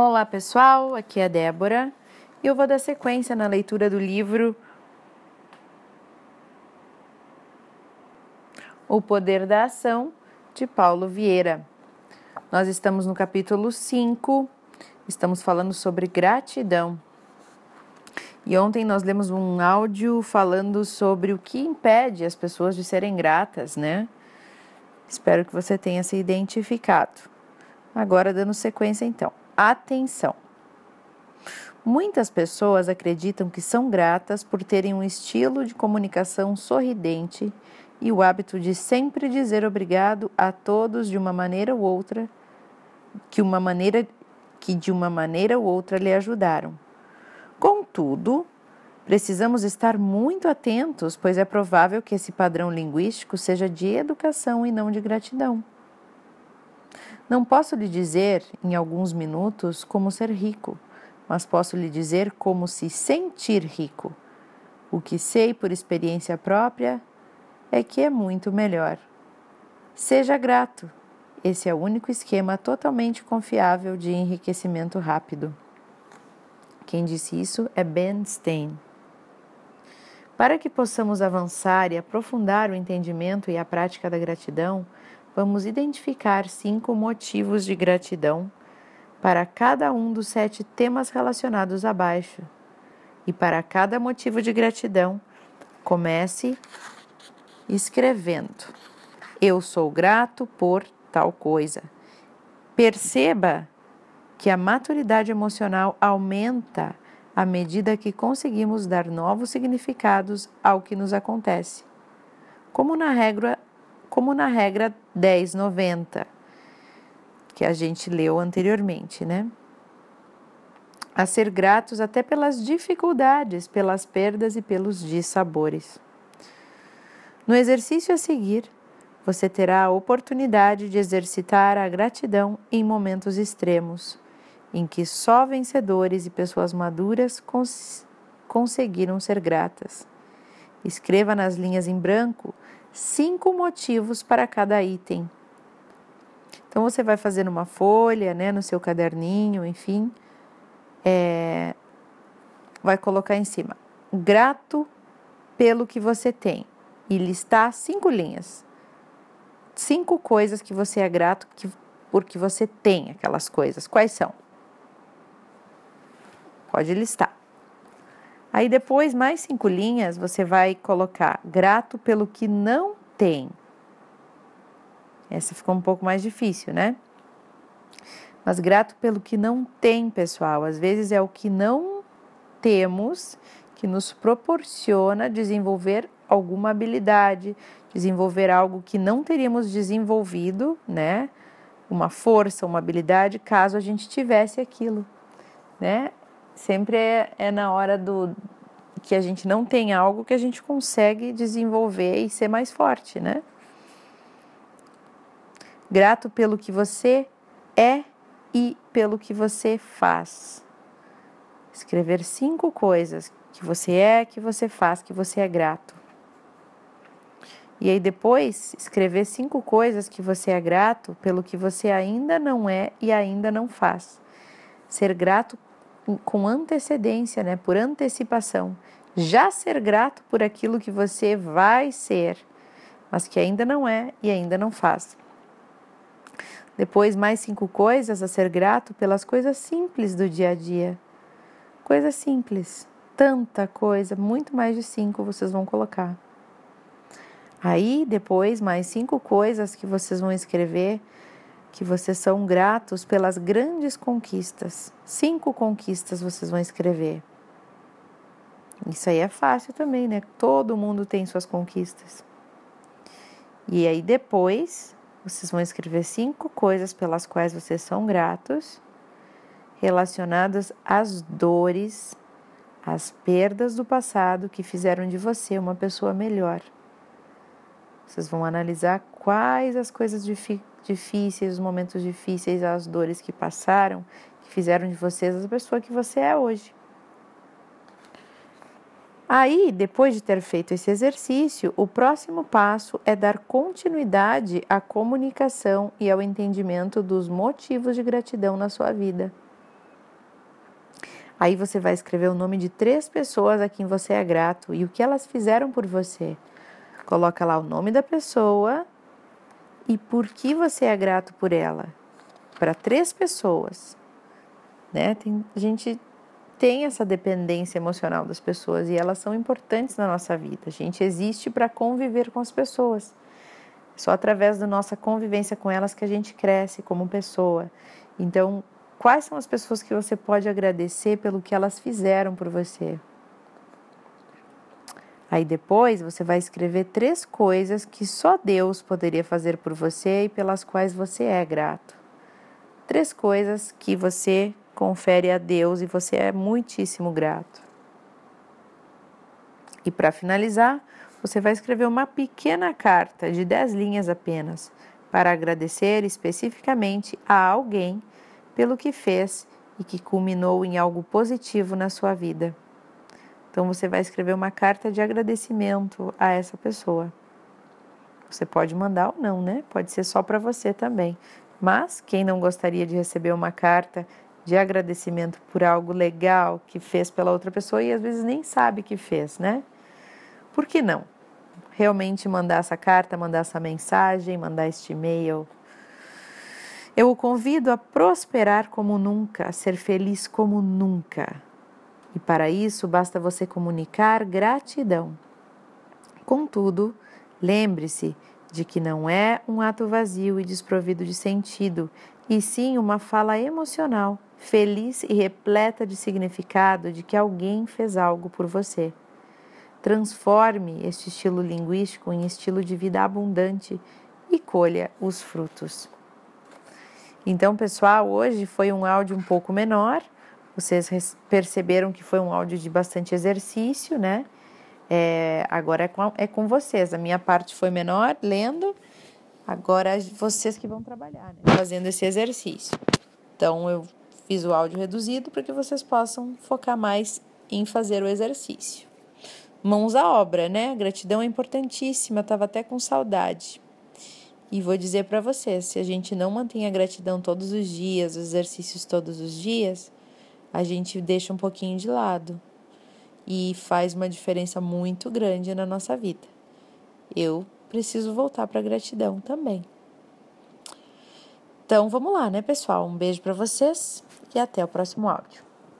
Olá pessoal, aqui é a Débora e eu vou dar sequência na leitura do livro O Poder da Ação de Paulo Vieira. Nós estamos no capítulo 5, estamos falando sobre gratidão. E ontem nós lemos um áudio falando sobre o que impede as pessoas de serem gratas, né? Espero que você tenha se identificado. Agora, dando sequência, então. Atenção! Muitas pessoas acreditam que são gratas por terem um estilo de comunicação sorridente e o hábito de sempre dizer obrigado a todos de uma maneira ou outra, que uma maneira que de uma maneira ou outra lhe ajudaram. Contudo, precisamos estar muito atentos, pois é provável que esse padrão linguístico seja de educação e não de gratidão. Não posso lhe dizer, em alguns minutos, como ser rico, mas posso lhe dizer como se sentir rico. O que sei por experiência própria é que é muito melhor. Seja grato. Esse é o único esquema totalmente confiável de enriquecimento rápido. Quem disse isso é Ben Stein. Para que possamos avançar e aprofundar o entendimento e a prática da gratidão, vamos identificar cinco motivos de gratidão para cada um dos sete temas relacionados abaixo. E para cada motivo de gratidão, comece escrevendo: Eu sou grato por tal coisa. Perceba que a maturidade emocional aumenta à medida que conseguimos dar novos significados ao que nos acontece. Como na regra como na regra 1090, que a gente leu anteriormente, né? A ser gratos até pelas dificuldades, pelas perdas e pelos dissabores. No exercício a seguir, você terá a oportunidade de exercitar a gratidão em momentos extremos, em que só vencedores e pessoas maduras cons conseguiram ser gratas. Escreva nas linhas em branco cinco motivos para cada item. Então você vai fazer uma folha, né, no seu caderninho, enfim, é, vai colocar em cima grato pelo que você tem e listar cinco linhas, cinco coisas que você é grato que, porque você tem aquelas coisas. Quais são? Pode listar. Aí depois, mais cinco linhas, você vai colocar grato pelo que não tem. Essa ficou um pouco mais difícil, né? Mas grato pelo que não tem, pessoal. Às vezes é o que não temos que nos proporciona desenvolver alguma habilidade, desenvolver algo que não teríamos desenvolvido, né? Uma força, uma habilidade, caso a gente tivesse aquilo, né? Sempre é, é na hora do que a gente não tem algo que a gente consegue desenvolver e ser mais forte, né? Grato pelo que você é e pelo que você faz. Escrever cinco coisas que você é, que você faz, que você é grato. E aí depois escrever cinco coisas que você é grato pelo que você ainda não é e ainda não faz. Ser grato com antecedência, né, por antecipação. Já ser grato por aquilo que você vai ser, mas que ainda não é e ainda não faz. Depois, mais cinco coisas a ser grato pelas coisas simples do dia a dia. Coisas simples, tanta coisa, muito mais de cinco vocês vão colocar. Aí, depois, mais cinco coisas que vocês vão escrever que vocês são gratos pelas grandes conquistas. Cinco conquistas vocês vão escrever. Isso aí é fácil também, né? Todo mundo tem suas conquistas. E aí depois vocês vão escrever cinco coisas pelas quais vocês são gratos, relacionadas às dores, às perdas do passado que fizeram de você uma pessoa melhor. Vocês vão analisar quais as coisas difíceis, os momentos difíceis, as dores que passaram, que fizeram de vocês a pessoa que você é hoje. Aí, depois de ter feito esse exercício, o próximo passo é dar continuidade à comunicação e ao entendimento dos motivos de gratidão na sua vida. Aí você vai escrever o nome de três pessoas a quem você é grato e o que elas fizeram por você. Coloca lá o nome da pessoa e por que você é grato por ela. Para três pessoas. Né? Tem, a gente tem essa dependência emocional das pessoas e elas são importantes na nossa vida. A gente existe para conviver com as pessoas. Só através da nossa convivência com elas que a gente cresce como pessoa. Então, Quais são as pessoas que você pode agradecer pelo que elas fizeram por você? Aí depois você vai escrever três coisas que só Deus poderia fazer por você e pelas quais você é grato. Três coisas que você confere a Deus e você é muitíssimo grato. E para finalizar, você vai escrever uma pequena carta de dez linhas apenas para agradecer especificamente a alguém pelo que fez e que culminou em algo positivo na sua vida. Então você vai escrever uma carta de agradecimento a essa pessoa. Você pode mandar ou não, né? Pode ser só para você também. Mas quem não gostaria de receber uma carta de agradecimento por algo legal que fez pela outra pessoa e às vezes nem sabe que fez, né? Por que não? Realmente mandar essa carta, mandar essa mensagem, mandar este e-mail eu o convido a prosperar como nunca, a ser feliz como nunca. E para isso basta você comunicar gratidão. Contudo, lembre-se de que não é um ato vazio e desprovido de sentido, e sim uma fala emocional, feliz e repleta de significado de que alguém fez algo por você. Transforme este estilo linguístico em estilo de vida abundante e colha os frutos. Então, pessoal, hoje foi um áudio um pouco menor. Vocês perceberam que foi um áudio de bastante exercício, né? É, agora é com, é com vocês. A minha parte foi menor, lendo. Agora vocês que vão trabalhar, né? Fazendo esse exercício. Então, eu fiz o áudio reduzido para que vocês possam focar mais em fazer o exercício. Mãos à obra, né? Gratidão é importantíssima, estava até com saudade. E vou dizer para vocês, se a gente não mantém a gratidão todos os dias, os exercícios todos os dias, a gente deixa um pouquinho de lado e faz uma diferença muito grande na nossa vida. Eu preciso voltar para a gratidão também. Então vamos lá, né, pessoal? Um beijo para vocês e até o próximo áudio.